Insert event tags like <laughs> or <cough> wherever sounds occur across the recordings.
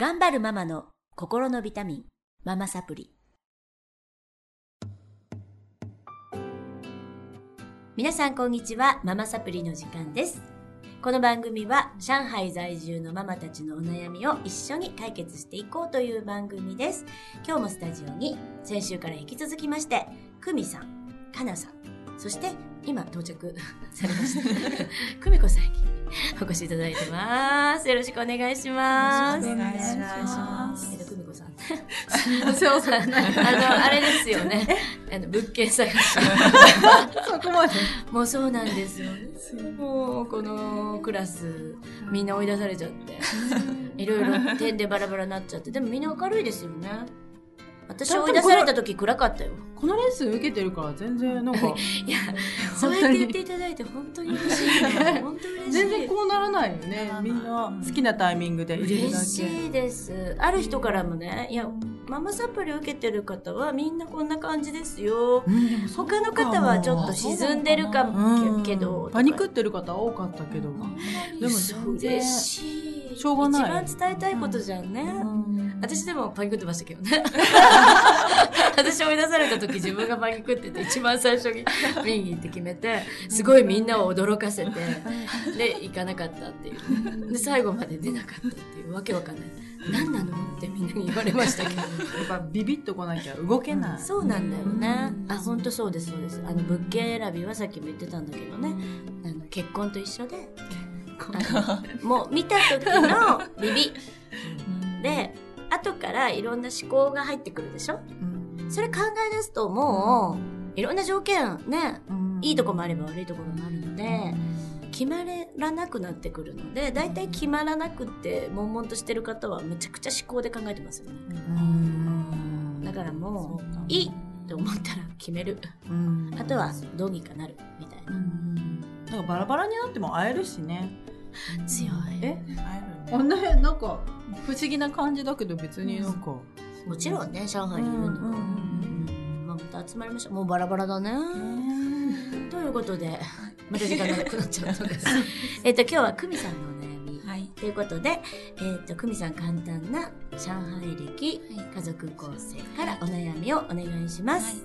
頑張るママの心のビタミン、ママサプリ。皆さんこんにちは、ママサプリの時間です。この番組は上海在住のママたちのお悩みを一緒に解決していこうという番組です。今日もスタジオに先週から引き続きまして、久美さん、かなさん、そして今到着されました、久美子さんに <laughs> お越しいただいてます。よろしくお願いします。よろしくお願いしますえっと、久美子さん。<laughs> そうそう。あの、あれですよね。<laughs> あの、物件探し。そこまで。もうそうなんですよね。もう、このクラス、みんな追い出されちゃって。いろいろ点でバラバラになっちゃって。でもみんな明るいですよね。私追い出された時暗かったよ。このレッスン受けてるから全然なんか、<laughs> いや、<laughs> そうやって言っていただいて本当に嬉しいね。本当嬉しい。全然こうならないよね。みんな好きなタイミングで入れるだ嬉しけ。いです。ある人からもね、いや、ママサプリ受けてる方はみんなこんな感じですよ。うん他の方はちょっと沈んでるかうんもけど、パニクってる方多かったけど。でも全然嬉しい。しょうがない一番伝えたいことじゃんね。うん私でもパニクってましたけどね。<laughs> 私追い出された時自分がパニクってて一番最初に見に行って決めて、すごいみんなを驚かせて、で、行かなかったっていう。で、最後まで出なかったっていうわけわかんない。何なのってみんなに言われましたけど。やっぱビビッとこなきゃ動けない。そうなんだよね。うんあ、本当そうです、そうです。あの、物件選びはさっきも言ってたんだけどね。あの結婚と一緒で、もう見た時のビビ。で、後からいろんな思考が入ってくるでしょ？うん。それ考え出すともう、いろんな条件ね、うん。いいとこもあれば悪いところもあるので、決まらなくなってくるので、大体決まらなくって、悶々としてる方はむちゃくちゃ思考で考えてますよね。うん。だからもそういいと思ったら決める。うん。あとはどうにかなるみたいな。だからバラバラになっても会えるしね。強い。え？会えあんななんか不思議な感じだけど別になんか。もちろんね、上海にいるんだから。うんうんまあ、また集まりましょう。もうバラバラだね。ということで、また時間長くなっちゃうのです。<laughs> えっと、今日は久美さんのお悩み。はい。ということで、えっと、久美さん簡単な上海歴、はい家族構成からお悩みをお願いします。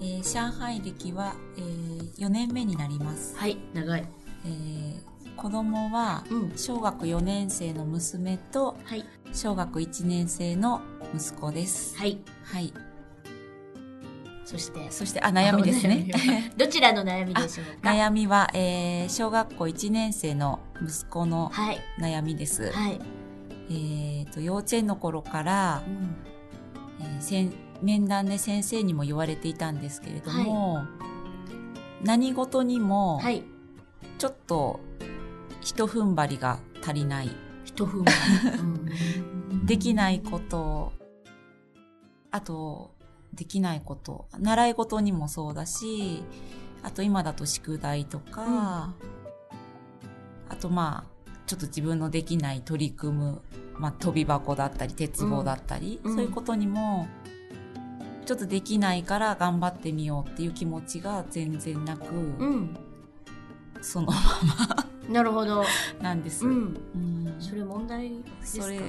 えー上海歴は、え4年目になります。はい、長い。えー子供はうん。小学4年生の娘とはい。小学1年生の息子です。はい。はい。そして、そして、あ、悩みですね。<laughs> どちらの悩みでしょうか？悩みは、えー小学校1年生の息子のはい。悩みです。はい。えーと、幼稚園の頃からう、ん。えーせん面談で先生にも言われていたんですけれども、何事にも、はい。ちょっと、一踏ん張りが足りない。一分。うん。できないこと、あと、できないこと、習い事にもそうだし、あと今だと宿題とか、あとまあ、ちょっと自分のできない取り組む、まあ飛び箱だったり、鉄棒だったり、うん。そういうことにも、ちょっとできないから頑張ってみようっていう気持ちが全然なく、うん。そのま <laughs> なるほど。まなんです。うん。うんそれ問題ですか？それ、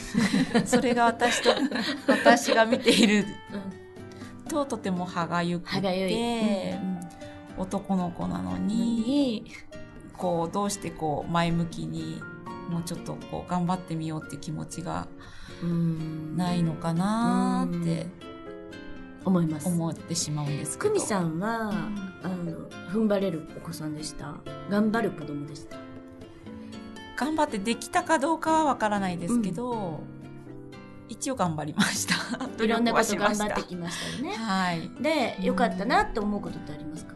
<laughs> それが私と、<laughs> 私が見ているうん。ととても歯がゆく。て、うん男の子なのに、に、こう、どうしてこう、前向きに、もうちょっとこう、頑張ってみようって気持ちがうんないのかなーって思います。思ってしまうんです。久美さんは、あの、踏ん張れるお子さんでした？頑張る子供でした？頑張ってできたかどうかはわからないですけど、一応頑張りました。<laughs> いろんなこと頑張ってきましたよね。はい。で、良かったなって思うことってありますか？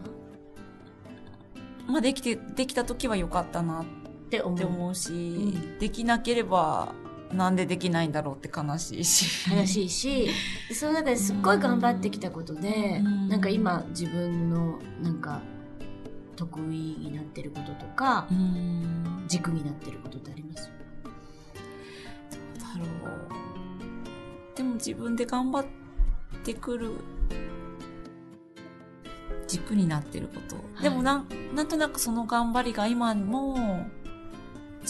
まあ、できて、できた時は良かったなっって思う。て思うし、んできなければ、なんでできないんだろうって悲しいし。悲しいし、その中ですっごい頑張ってきたことで、うんなんか今自分のなんか得意になってることとかう、ん。軸になってることってあります？だろう。でも自分で頑張ってくる軸になってること。はいでもなん、なんとなくその頑張りが今も、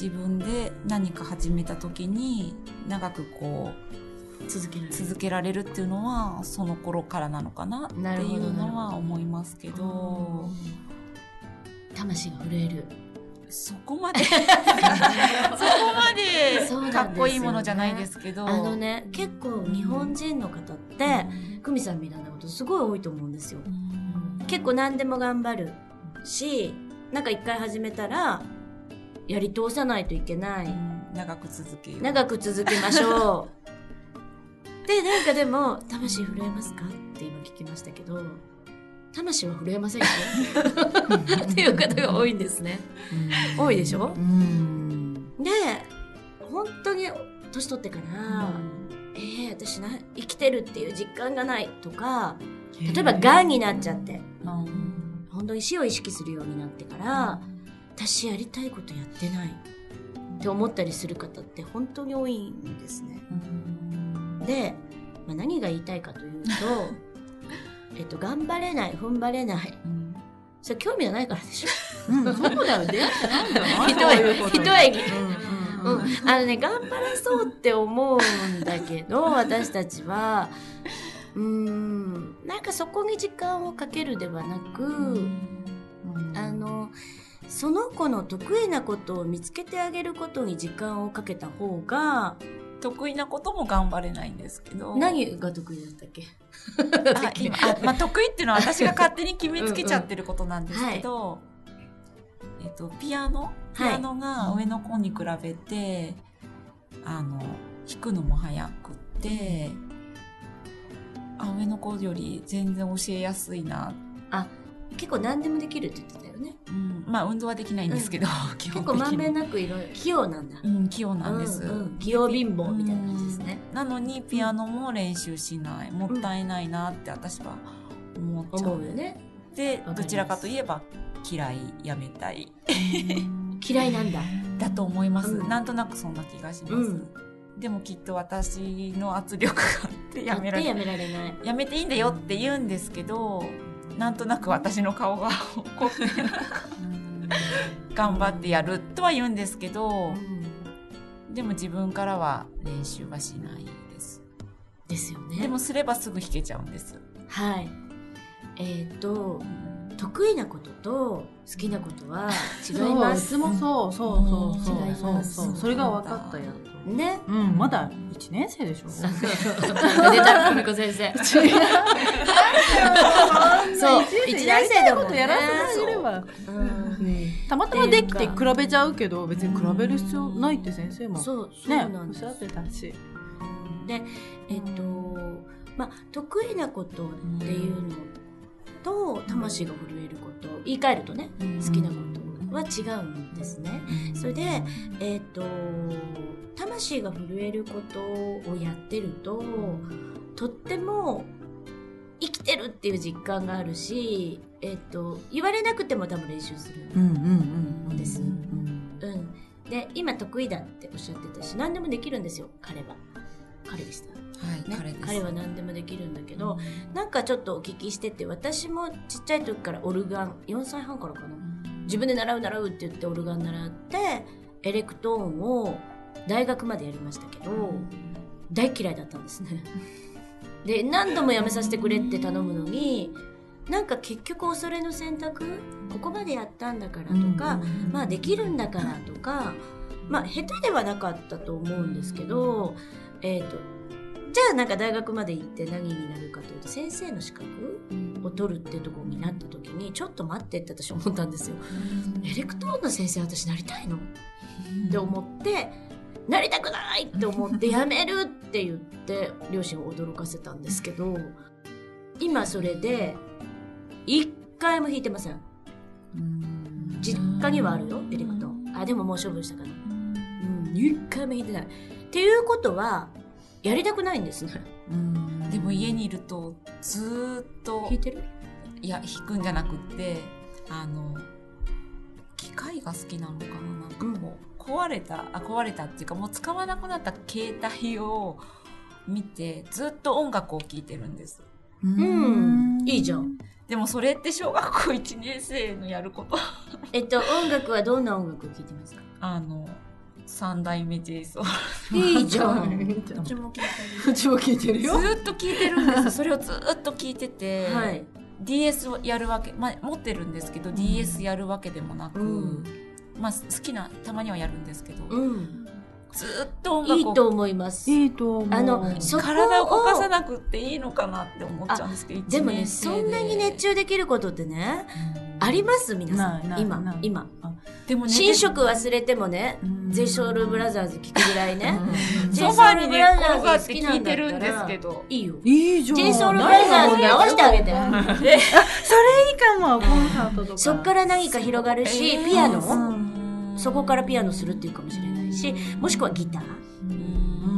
自分で何か始めた時に長くこう続けられる。続けられるっていうのはその頃からなのかなっていうのは思いますけど。魂が震える。そこまで。<laughs> そこまでかっこいいものじゃないですけど。あのね結構日本人の方って久美さんみたいなことすごい多いと思うんですよ。うん。結構何でも頑張るしなんか一回始めたらやり通さないといけない、うん長く続け長く続けましょう。<laughs> でなんかでも「魂震えますか?」って今聞きましたけど魂は震えませんよ。<laughs> っていう方が多いんですね。多いでしょ？うん。で本当に年取ってから「えー、私な生きてるっていう実感がない」とか例えばがんになっちゃって。うん。本当に死を意識するようになってから私やりたいことやってない。って思ったりする方って本当に多いんですね。うん。で、まあ、何が言いたいかというと <laughs> えっと頑張れない踏ん張れない。うん。それ興味がないからでしょ。うんそうだよ出会ってないんだよ。一そういうことうんうんうん、あのね頑張れそうって思うんだけど私たちはうーんなんかそこに時間をかけるではなく、うん。あのその子の得意なことを見つけてあげることに時間をかけた方が得意なことも頑張れないんですけど。何が得意だったっけ？<laughs> あ今 <laughs> あまあ、得意っていうのは私が勝手に決めつけちゃってることなんですけど、えっと、ピアノ？ピアノが上の子に比べて、あの弾くのも早くってあ上の子より全然教えやすいな、結構何でもできるって言ってたよね。うん、まあ運動はできないんですけど、<laughs> 基結本的に。構まんべんなくいろいろ器用なんだ。うん、器用なんです、うんうん。器用貧乏みたいな感じですね。なのにピアノも練習しない。もったいないなって私は思っちゃう。思うよねでどちらかといえば嫌いやめたい。嫌いなん。だ <laughs> だと思います、うん。なんとなくそんな気がします、うん。でもきっと私の圧力があってやめられやないめられない。やめていいんだよって言うんですけどなんとなく私の顔が <laughs> 怒って頑張ってやるとは言うんですけどでも自分からは練習はしないです。ですよね。でもすればすぐ弾けちゃうんです。はい。えっ、と得意なことと好きなことは違います。そういつもそうそうそうそうそうそう。それが分かったよね。うん。まだ一年生でしょ。出た久美子先生。<laughs> そう。一年生だもんねやらせてあげればうん。たまたまできて比べちゃうけど別に比べる必要ないって先生も。そうそうねなんです。おっしゃってたし。でえっ、とまあ得意なことっていうのと魂が震えること。言い換えるとね好きなことは違うんですね。それでえっ、と魂が震えることをやってるととっても生きてるっていう実感があるし、えっと言われなくても多分練習するうんうんうんですうんうん、で今得意だっておっしゃってたし何でもできるんですよ彼は。彼でした、はい、ね、彼彼は何でもできるんだけど、なんかちょっとお聞きしてて私もちっちゃい時からオルガン4歳半からかな。自分で習う習うって言ってオルガン習ってエレクトーンを大学までやりましたけど大嫌いだったんですね。で何度もやめさせてくれって頼むのになんか結局恐れの選択ここまでやったんだからとか、まあできるんだからとかまあ下手ではなかったと思うんですけどえっ、とじゃあなんか大学まで行って何になるかというと先生の資格を取るってところになった時にちょっと待ってって私思ったんですよ。エレクトーンの先生私なりたいのって思ってなりたくないって思ってやめるって言って両親を驚かせたんですけど今それで一回も弾いてません。実家にはあるよエレクトあでももう処分したかなうん一回も弾いてない。っていうことはやりたくないんですね。でも家にいるとずーっと弾いてる？いや弾くんじゃなくってあの機械が好きなのかななんかこう、壊れたあ壊れたっていうかもう使わなくなった携帯を見てずっと音楽を聴いてるんです。うん。いいじゃん。でもそれって小学校1年生のやること。<laughs> えっと音楽はどんな音楽を聴いてますか？あの三代目 j ソいいじゃ <laughs> ん。どっちも聞いてうちも聞いてるずよ。ーっと聞いてるんですよ。それをずーっと聞いてて、る。はい。DS をやるわけ、まあ、持ってるんですけど、DS やるわけでもなく、うんまあ、好きなたまにはやるんですけど、うん。ずーっと音楽をいいと思います。いいと思う。あのそこを体を動かさなくっていいのかなって思っちゃうんですけどでもね、そんなに熱中できることってね、うんあります？皆さん。今今。でもね寝食忘れてもね、うんゼイソウルブラザーズ聞くぐらいね。ソファーにねラザーズ転がって好きなんだった聞いてるんですらけどいいよ。いいじゃん。ジェイソウルブラザーズに合わせてあげて。それいいかも、コンサートとか。そっから何か広がるし、えーピアノ、うんそこからピアノするっていうかもしれないし、もしくはギター。うん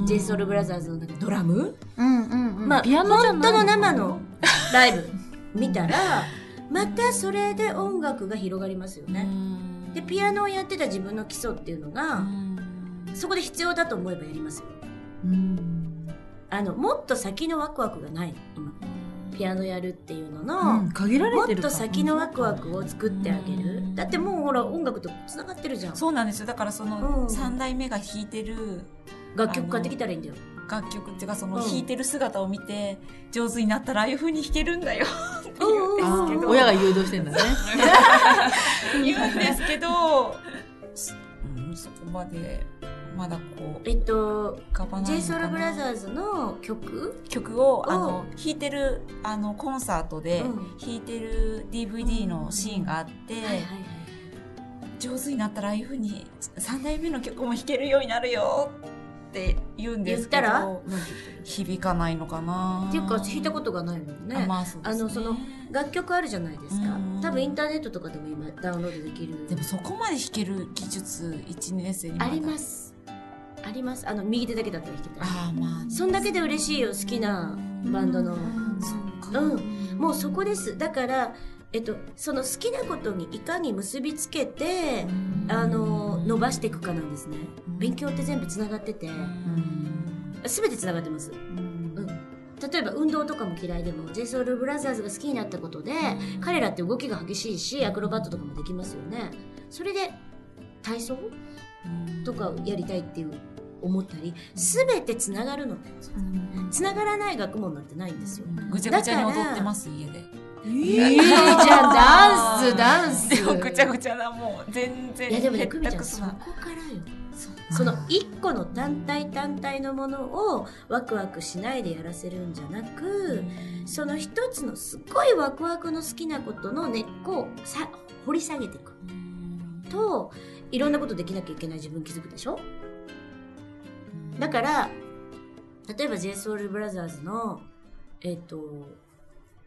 ジェイソウルブラザーズのなんかドラム、うんうんうん。まあ、ピアノじゃない本当の生の <laughs> ライブ見たら、またそれで音楽が広がりますよね。で、ピアノをやってた自分の基礎っていうのが、そこで必要だと思えばやりますよ。うん。あの、もっと先のワクワクがない、今。ピアノやるっていうのうの、ん限られるか。もってと先のワクワクを作ってあげる。だってもうほら、音楽と繋がってるじゃん。そうなんですよ。だからそうん。の三代目が弾いてる楽曲買ってきたらいいんだよ。楽曲っていうかそのうん。弾いてる姿を見て上手になったらああいう風に弾けるんだよ。って言うんですけど。ー親が誘導してんだね。<laughs> 言うんですけど、うん、そこまでまだこうえっと、j ソ o u l b r o t h e r s の曲？曲をあうんの弾いてるあのコンサートでうん弾いてる DVD のシーンがあって、はいはいはい。上手になったらああいう風に3代目の曲も弾けるようになるよって言うんですけど響かないのかな言っていうか、弾いたことがないもんね。あまあそねあのその楽曲あるじゃないですかうん。多分インターネットとかでも今ダウンロードできる。でもそこまで弾ける技術1年生にあります。あります。あの、右手だけだったら弾けたり。ああまあそんだけで嬉しいよ、好きなバンドの。うん。もうそこです。だから、えっと、その好きなことにいかに結びつけて、あの、伸ばしていくかなんですね。勉強って全部つながってて、すべてつながってます。うん。例えば運動とかも嫌いでも j s o u l b r o t h e r s が好きになったことで、彼らって動きが激しいしアクロバットとかもできますよねそれで体操？とかをやりたいっていう思ったり全てつながるのつながらない学問なんてないんですよ。ぐちゃぐちゃに踊ってます家で。いい <laughs> じゃんダンスダンス。でもぐちゃぐちゃなもう全然いやでもね久美ちゃんそこからよ。その一個の単体単体のものをワクワクしないでやらせるんじゃなく、その一つのすっごいワクワクの好きなことの根っこをさ掘り下げていく。といろんなことできなきゃいけない自分気づくでしょ？だから例えば j s o u l b r o t h e r s のえっ、と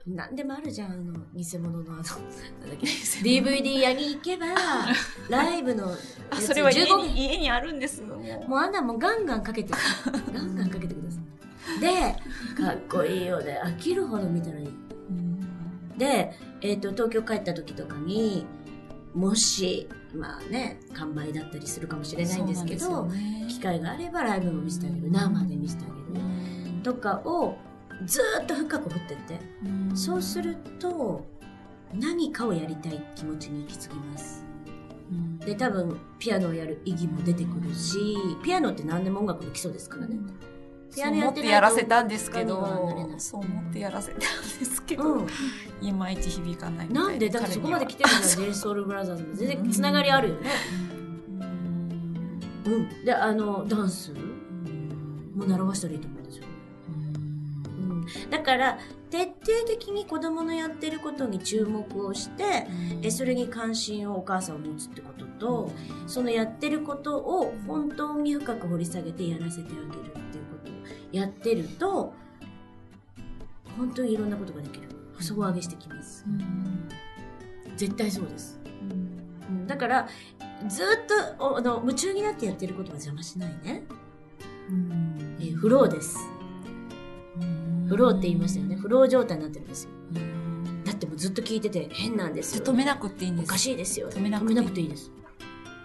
何でもあるじゃんあの偽物のあの <laughs> なんだっけ DVD 屋に行けば <laughs> ライブのやあつそれは家15に家にあるんですもうもうあんなもうガンガンかけて <laughs> ガンガンかけてください。でかっこいいよで飽きるほど見たらいいで、えっと東京帰った時とかにもしまあね完売だったりするかもしれないんですけどね。機会があればライブも見せてあげる生で見せてあげるとかをずーっと深く掘ってって。そうすると何かをやりたい気持ちに行き着きます。で多分ピアノをやる意義も出てくるしピアノって何でも音楽の基礎ですからねピそう思ってアノやってやらせたんですけどそう思ってやらせたんですけど、うん。いまいち響かないな。んでだってそこまで来てるじゃん j s o u l b r o t h e r s も全然つながりあるよね。うん。であのダンスも習わしたらいいと思うんですよ。うん。だから徹底的に子供のやってることに注目をしてえそれに関心をお母さんを持つってこととそのやってることを本当に深く掘り下げてやらせてあげるやってると本当にいろんなことができる。底上げしてきます。絶対そうです、うん、だからずっとおあの夢中になってやってることは邪魔しないね、えーフローです。フローって言いましたよね。フロー状態になってるんですよ。だってもうずっと聞いてて変なんですよ。止めなくていいんです。おかしいですよ。止めなくていい。ていいです。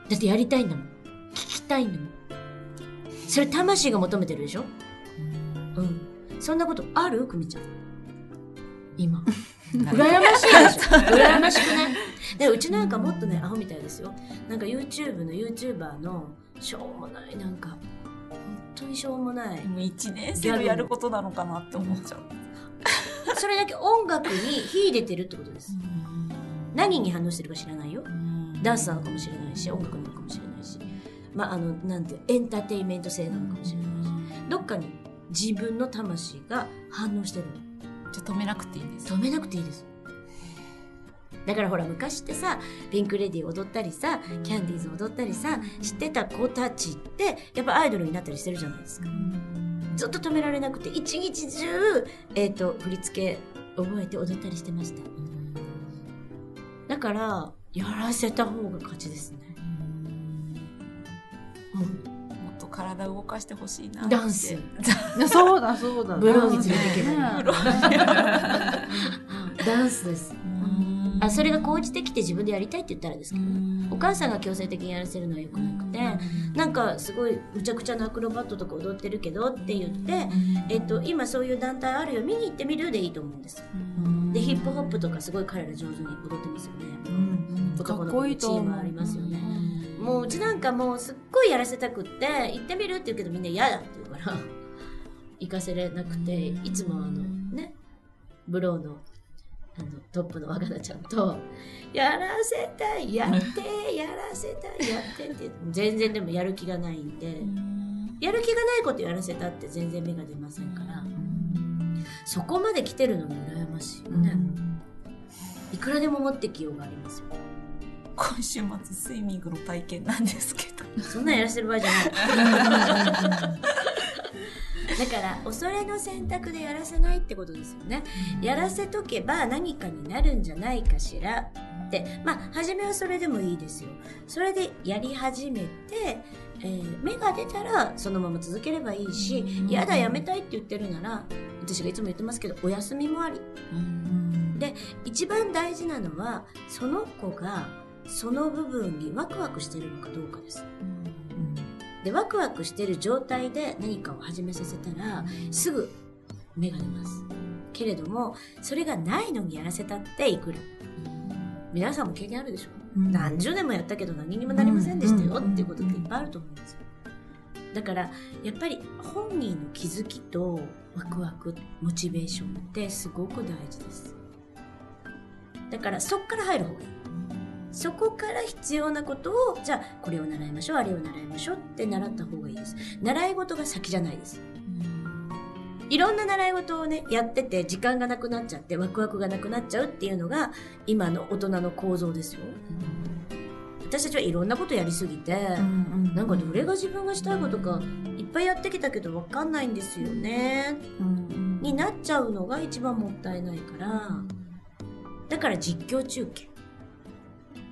だってやりたいんだもん。聞きたいんだもん。それ魂が求めてるでしょ？うん。そんなことある？久美ちゃん。今。<laughs> 羨ましいでしょ？羨ましくない？で、うちなんかもっとね、アホみたいですよ。なんか YouTube の YouTuber のしょうもないなんか本当にしょうもないでも1年生のやることなのかなって思っちゃう。それだけ音楽に秀でてるってことです。何に反応してるか知らないよ。ダンスなのかもしれないし音楽なのかもしれないし。まああのなんてエンターテインメント性なのかもしれないし。どっかに自分の魂が反応してるの。じゃあ止めなくていいんです。止めなくていいです。だからほら昔ってさピンク・レディー踊ったりさキャンディーズ踊ったりさ知ってた子たちってやっぱアイドルになったりしてるじゃないですか。ずっと止められなくて一日中、えー、と振り付け覚えて踊ったりしてました。だからやらせた方が勝ちですね体動かしてほしいなって。ダンス。<laughs> そうだそうだ。ブローに連れてけばいい。ねブロダンスです。あそれが高じてきて自分でやりたいって言ったらですけどねお母さんが強制的にやらせるのは良くなくてなんかすごいむちゃくちゃなアクロバットとか踊ってるけどって言って、えっと、今そういう団体あるよ見に行ってみるでいいと思うんですでヒップホップとかすごい彼ら上手に踊ってますよね。かっ男の子こいいと思うのチームありますよねもううちなんかもうすっごいやらせたくって行ってみるって言うけどみんな嫌だって言うから <laughs> 行かせれなくていつもあのねブローのあのトップの若菜ちゃんと「やらせたいやって <laughs> やらせたいやって」って全然でもやる気がないんでやる気がないことやらせたって全然芽が出ませんから。そこまで来てるのに羨ましいよね、いくらでも持ってきようがありますよ今週末スイミングの体験なんですけどそんなんやらせてる場合じゃない。だから恐れの選択でやらせないってことですよね。やらせとけば何かになるんじゃないかしらってまあ初めはそれでもいいですよ。それでやり始めて、えー芽が出たらそのまま続ければいいし嫌だやめたいって言ってるなら私がいつも言ってますけどお休みもありで一番大事なのはその子がその部分にワクワクしてるのかどうかです。でワクワクしてる状態で何かを始めさせたらすぐ芽が出ます。けれどもそれがないのにやらせたっていくら。皆さんも経験あるでしょ、何十年もやったけど何にもなりませんでしたよっていうことっていっぱいあると思うんですよ。だからやっぱり本人の気づきとワクワクモチベーションってすごく大事です。だからそっから入る方がいいそこから必要なことをじゃあこれを習いましょうあれを習いましょうって習った方がいいです。習い事が先じゃないです。いろんな習い事をねやってて時間がなくなっちゃってワクワクがなくなっちゃうっていうのが今の大人の構造ですよ。私たちはいろんなことやりすぎて、なんかどれが自分がしたいことかいっぱいやってきたけど分かんないんですよね。になっちゃうのが一番もったいないから。だから実況中継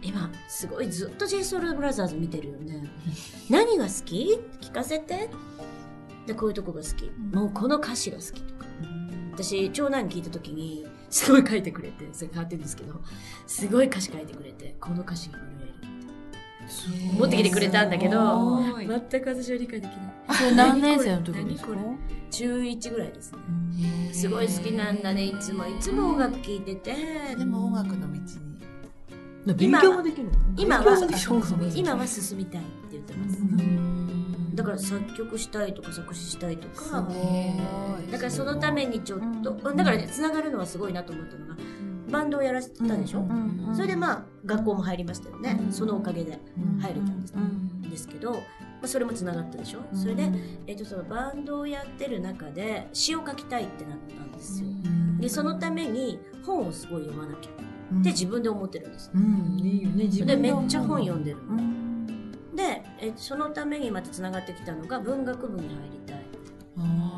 今すごいずっと j s o u l b r o t h e r 見てるよね。<laughs> 何が好き？聞かせて。でこういうとこが好き。もうこの歌詞が好きとか。私長男に聞いた時にすごい書いてくれてそれ変わってるんですけどすごい歌詞書いてくれてこの歌詞が震えるって持ってきてくれたんだけど全く私は理解できない。それ何年生の時に <laughs> こ中1ぐらいですね。すごい好きなんだね。いつもいつも音楽聴いてて。でも音楽の道に勉強もできるの今は今は進みたいって言ってます。だから作曲したいとか作詞したいとか。だからそのためにちょっとだからねつながるのはすごいなと思ったのがバンドをやらせたでしょ、それでまあ学校も入りましたよね、そのおかげで入れたんです,、ですけど、まあ、それもつながったでしょ、それで、えっとそのバンドをやってる中で詩を書きたいってなったんですよ、でそのために本をすごい読まなきゃって自分で思ってるんです、うん。いいよね自分で。めっちゃ本読んでる。の、うん。でえそのためにまたつながってきたのが文学部に入りたい。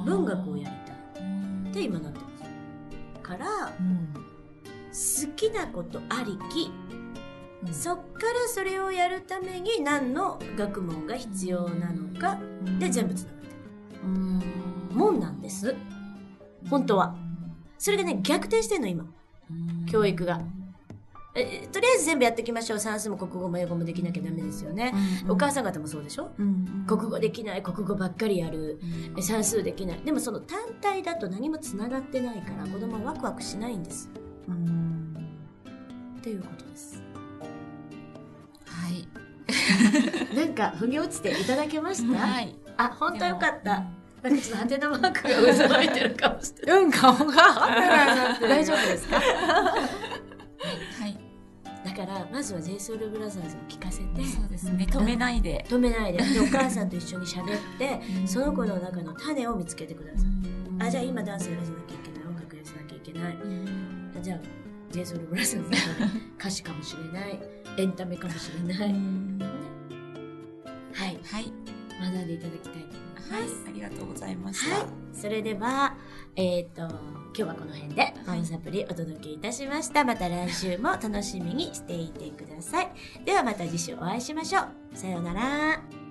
文学をやりたい。って今なってます。から好きなことありき、そっからそれをやるために何の学問が必要なのか。で全部つながってる。もん。なんです。本当は。それがね逆転してんの今。教育がえとりあえず全部やっていきましょう。算数も国語も英語もできなきゃダメですよね、お母さん方もそうでしょ？国語できない。国語ばっかりやる、え算数できない。でもその単体だと何もつながってないから子供はワクワクしないんです。っていうことです。はい。<laughs> なんか腑に落ちていただけました、はい。あ本当よかった。なんかちょっとハテナマークが渦巻いてるかもしれない。うん、顔が。<laughs> 大丈夫ですか？からまずは JSOULBROTHERS を聞かせてそうですね。止めないで。止めないで。でお母さんと一緒に喋って <laughs> その子の中の種を見つけてください。あじゃあ今ダンスやらせなきゃいけない。音楽やらせなきゃいけないあじゃあ JSOULBROTHERS の中で歌詞かもしれない。エンタメかもしれない、はい。はい。学んでいただきたいと思います、はい。ありがとうございました。はい、それでは、えっ、と、今日はこの辺で、マムサプリお届けいたしました。また来週も楽しみにしていてください。ではまた次週お会いしましょう。さようなら。